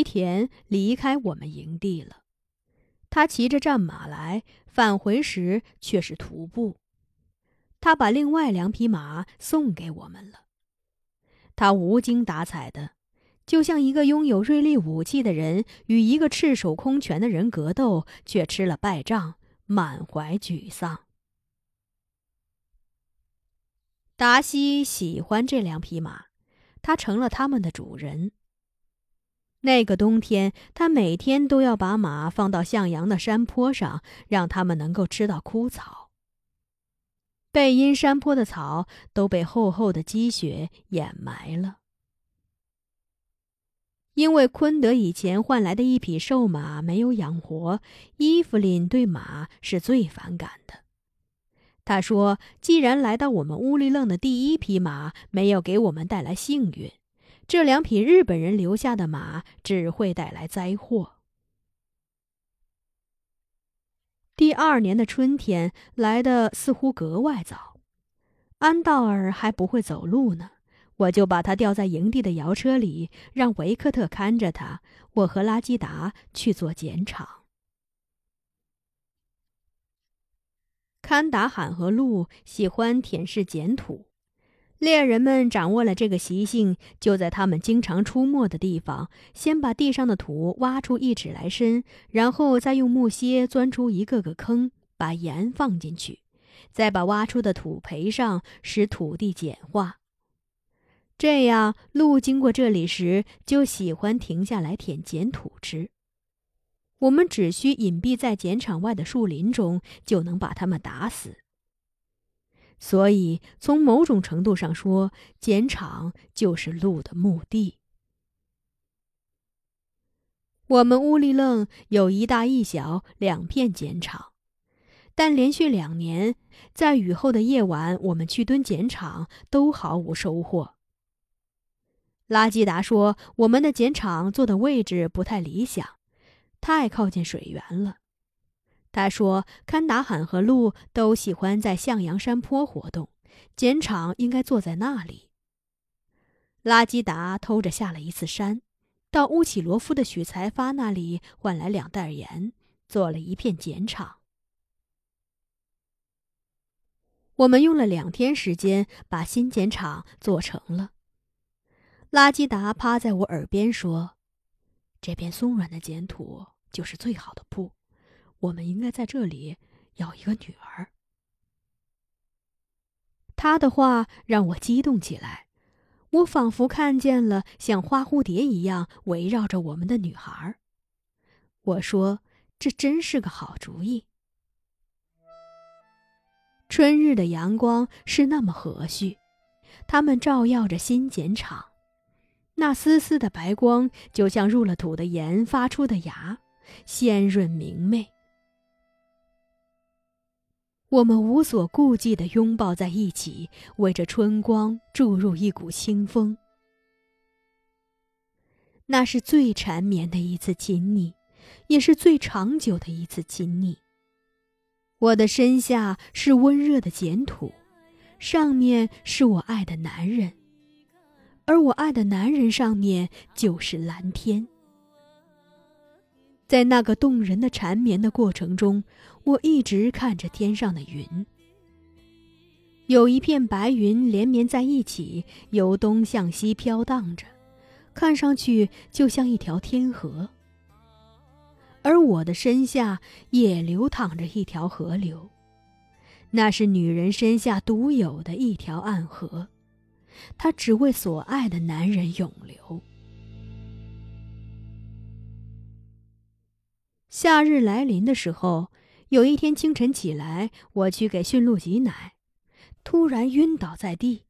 吉田离开我们营地了。他骑着战马来，返回时却是徒步。他把另外两匹马送给我们了。他无精打采的，就像一个拥有锐利武器的人与一个赤手空拳的人格斗，却吃了败仗，满怀沮丧。达西喜欢这两匹马，他成了他们的主人。那个冬天，他每天都要把马放到向阳的山坡上，让他们能够吃到枯草。背阴山坡的草都被厚厚的积雪掩埋了，因为昆德以前换来的一匹瘦马没有养活，伊芙琳对马是最反感的。他说：“既然来到我们乌里楞的第一匹马没有给我们带来幸运。”这两匹日本人留下的马只会带来灾祸。第二年的春天来的似乎格外早，安道尔还不会走路呢，我就把他吊在营地的摇车里，让维克特看着他。我和拉基达去做碱场。堪达罕和鹿喜欢舔舐碱土。猎人们掌握了这个习性，就在他们经常出没的地方，先把地上的土挖出一尺来深，然后再用木楔钻出一个个坑，把盐放进去，再把挖出的土培上，使土地碱化。这样，鹿经过这里时就喜欢停下来舔碱土吃。我们只需隐蔽在碱场外的树林中，就能把它们打死。所以，从某种程度上说，碱场就是鹿的墓地。我们乌里楞有一大一小两片碱场，但连续两年，在雨后的夜晚，我们去蹲碱场都毫无收获。拉基达说，我们的碱场坐的位置不太理想，太靠近水源了。他说：“堪达罕和鹿都喜欢在向阳山坡活动，碱场应该坐在那里。”拉基达偷着下了一次山，到乌起罗夫的许才发那里换来两袋盐，做了一片碱场。我们用了两天时间把新碱场做成了。拉基达趴在我耳边说：“这片松软的碱土就是最好的布。”我们应该在这里要一个女儿。他的话让我激动起来，我仿佛看见了像花蝴蝶一样围绕着我们的女孩。我说：“这真是个好主意。”春日的阳光是那么和煦，它们照耀着新碱场，那丝丝的白光就像入了土的盐发出的芽，鲜润明媚。我们无所顾忌地拥抱在一起，为这春光注入一股清风。那是最缠绵的一次亲昵，也是最长久的一次亲昵。我的身下是温热的碱土，上面是我爱的男人，而我爱的男人上面就是蓝天。在那个动人的缠绵的过程中，我一直看着天上的云。有一片白云连绵在一起，由东向西飘荡着，看上去就像一条天河。而我的身下也流淌着一条河流，那是女人身下独有的一条暗河，它只为所爱的男人永流。夏日来临的时候，有一天清晨起来，我去给驯鹿挤奶，突然晕倒在地。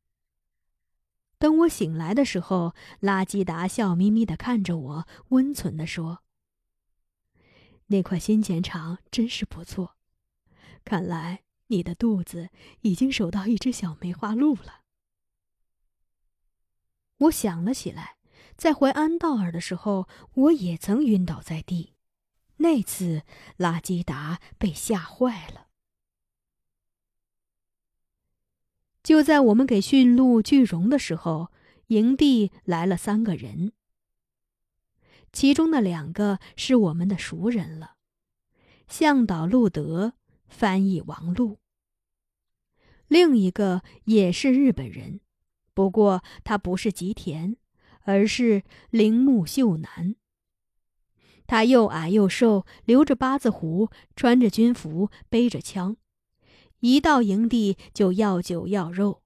等我醒来的时候，拉基达笑眯眯的看着我，温存的说：“那块新碱场真是不错，看来你的肚子已经守到一只小梅花鹿了。”我想了起来，在怀安道尔的时候，我也曾晕倒在地。那次，拉基达被吓坏了。就在我们给驯鹿聚绒的时候，营地来了三个人。其中的两个是我们的熟人了。向导路德，翻译王璐。另一个也是日本人，不过他不是吉田，而是铃木秀男。他又矮又瘦，留着八字胡，穿着军服，背着枪，一到营地就要酒要肉。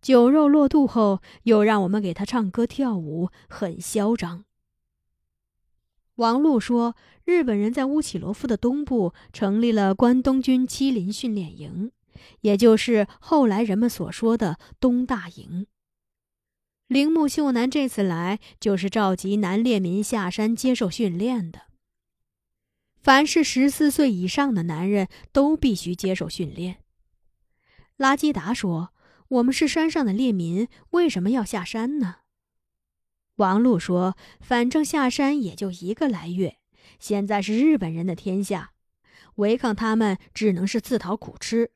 酒肉落肚后，又让我们给他唱歌跳舞，很嚣张。王璐说，日本人在乌起罗夫的东部成立了关东军七林训练营，也就是后来人们所说的东大营。铃木秀男这次来，就是召集男猎民下山接受训练的。凡是十四岁以上的男人都必须接受训练。拉基达说。我们是山上的猎民，为什么要下山呢？王璐说：“反正下山也就一个来月，现在是日本人的天下，违抗他们只能是自讨苦吃，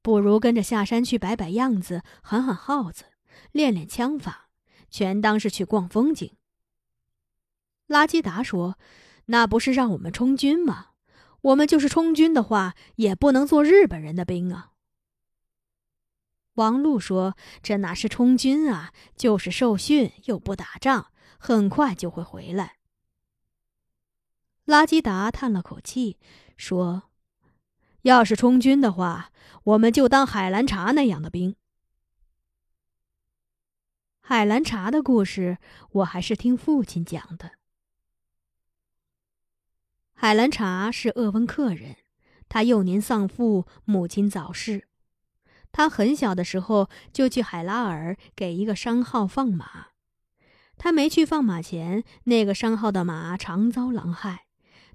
不如跟着下山去摆摆样子，喊喊号子，练练枪法，全当是去逛风景。”拉基达说：“那不是让我们充军吗？我们就是充军的话，也不能做日本人的兵啊。”王璐说：“这哪是充军啊，就是受训，又不打仗，很快就会回来。”拉基达叹了口气，说：“要是充军的话，我们就当海兰察那样的兵。”海兰察的故事，我还是听父亲讲的。海兰察是鄂温克人，他幼年丧父，母亲早逝。他很小的时候就去海拉尔给一个商号放马，他没去放马前，那个商号的马常遭狼害，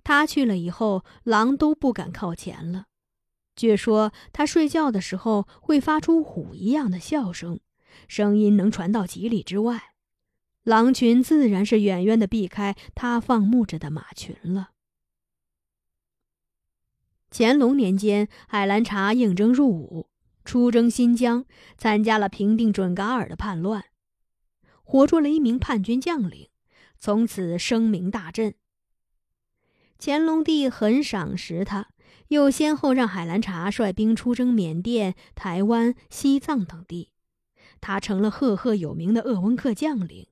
他去了以后，狼都不敢靠前了。据说他睡觉的时候会发出虎一样的笑声，声音能传到几里之外，狼群自然是远远的避开他放牧着的马群了。乾隆年间，海兰察应征入伍。出征新疆，参加了平定准噶尔的叛乱，活捉了一名叛军将领，从此声名大振。乾隆帝很赏识他，又先后让海兰察率兵出征缅甸、台湾、西藏等地，他成了赫赫有名的鄂温克将领。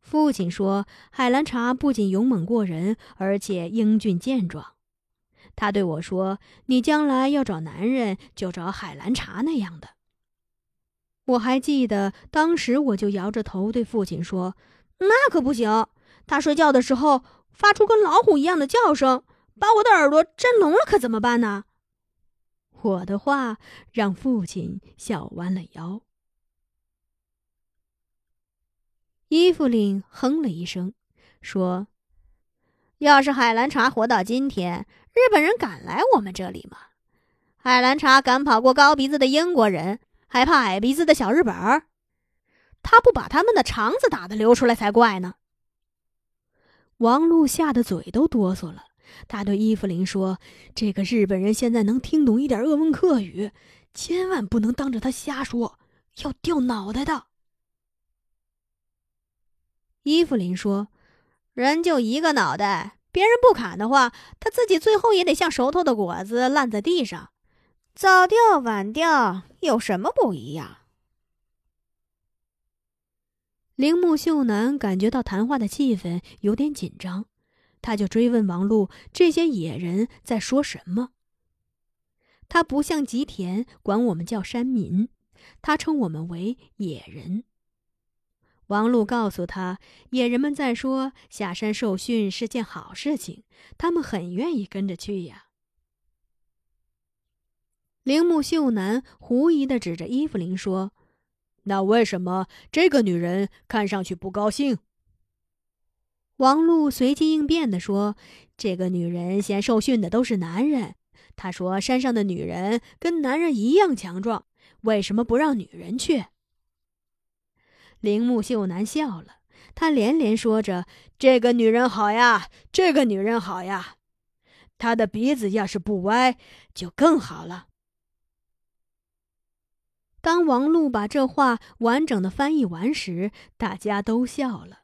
父亲说，海兰察不仅勇猛过人，而且英俊健壮。他对我说：“你将来要找男人，就找海兰察那样的。”我还记得，当时我就摇着头对父亲说：“那可不行！他睡觉的时候发出跟老虎一样的叫声，把我的耳朵震聋了，可怎么办呢？”我的话让父亲笑弯了腰。伊芙琳哼了一声，说：“要是海兰察活到今天。”日本人敢来我们这里吗？海兰察敢跑过高鼻子的英国人，还怕矮鼻子的小日本儿？他不把他们的肠子打得流出来才怪呢！王璐吓得嘴都哆嗦了。他对伊芙琳说：“这个日本人现在能听懂一点鄂温克语，千万不能当着他瞎说，要掉脑袋的。”伊芙琳说：“人就一个脑袋。”别人不砍的话，他自己最后也得像熟透的果子烂在地上，早掉晚掉有什么不一样？铃木秀男感觉到谈话的气氛有点紧张，他就追问王璐：“这些野人在说什么？”他不像吉田管我们叫山民，他称我们为野人。王璐告诉他：“野人们在说下山受训是件好事情，他们很愿意跟着去呀。”铃木秀男狐疑的指着伊芙琳说：“那为什么这个女人看上去不高兴？”王璐随机应变的说：“这个女人嫌受训的都是男人，她说山上的女人跟男人一样强壮，为什么不让女人去？”铃木秀男笑了，他连连说着：“这个女人好呀，这个女人好呀，她的鼻子要是不歪，就更好了。”当王璐把这话完整的翻译完时，大家都笑了。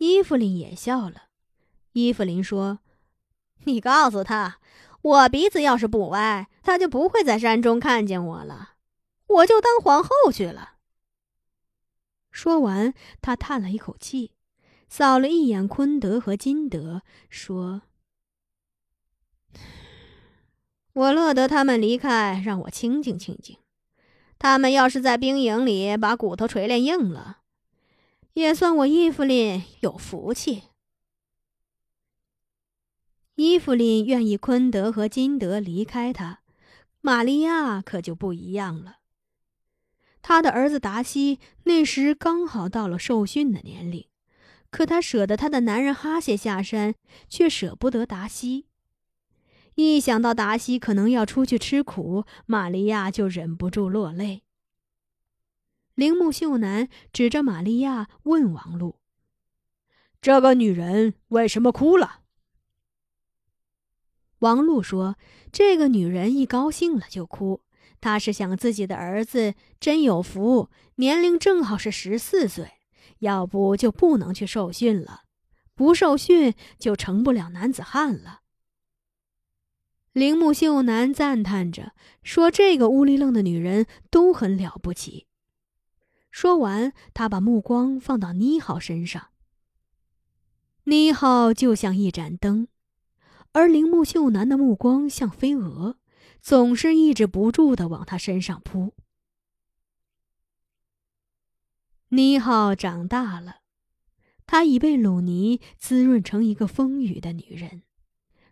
伊芙琳也笑了。伊芙琳说：“你告诉他，我鼻子要是不歪，他就不会在山中看见我了，我就当皇后去了。”说完，他叹了一口气，扫了一眼昆德和金德，说：“我乐得他们离开，让我清静清静。他们要是在兵营里把骨头锤炼硬了，也算我伊芙琳有福气。”伊芙琳愿意昆德和金德离开他，玛利亚可就不一样了。他的儿子达西那时刚好到了受训的年龄，可他舍得他的男人哈谢下山，却舍不得达西。一想到达西可能要出去吃苦，玛利亚就忍不住落泪。铃木秀男指着玛利亚问王璐：“这个女人为什么哭了？”王璐说：“这个女人一高兴了就哭。”她是想自己的儿子真有福，年龄正好是十四岁，要不就不能去受训了，不受训就成不了男子汉了。铃木秀男赞叹着说：“这个乌里愣的女人都很了不起。”说完，他把目光放到妮浩身上。妮浩就像一盏灯，而铃木秀男的目光像飞蛾。总是抑制不住的往他身上扑。妮浩长大了，她已被鲁尼滋润成一个丰腴的女人。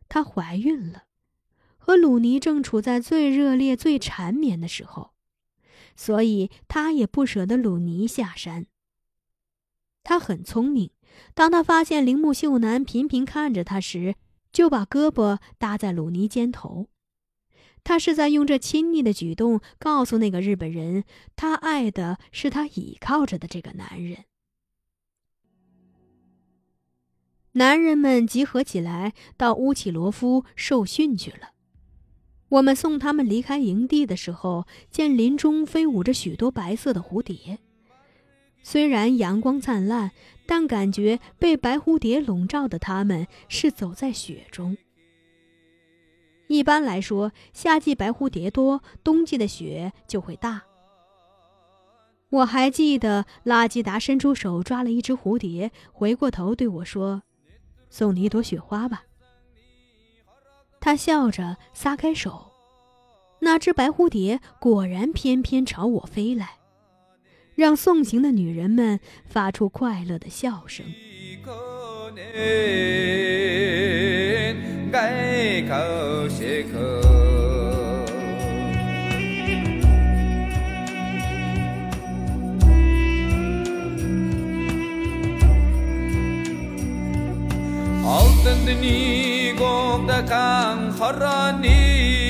她怀孕了，和鲁尼正处在最热烈、最缠绵的时候，所以他也不舍得鲁尼下山。他很聪明，当他发现铃木秀男频频看着他时，就把胳膊搭在鲁尼肩头。他是在用这亲昵的举动告诉那个日本人，他爱的是他倚靠着的这个男人。男人们集合起来到乌奇罗夫受训去了。我们送他们离开营地的时候，见林中飞舞着许多白色的蝴蝶。虽然阳光灿烂，但感觉被白蝴蝶笼罩的他们是走在雪中。一般来说，夏季白蝴蝶多，冬季的雪就会大。我还记得拉基达伸出手抓了一只蝴蝶，回过头对我说：“送你一朵雪花吧。”他笑着撒开手，那只白蝴蝶果然翩翩朝我飞来，让送行的女人们发出快乐的笑声。And sendini gonda kan harani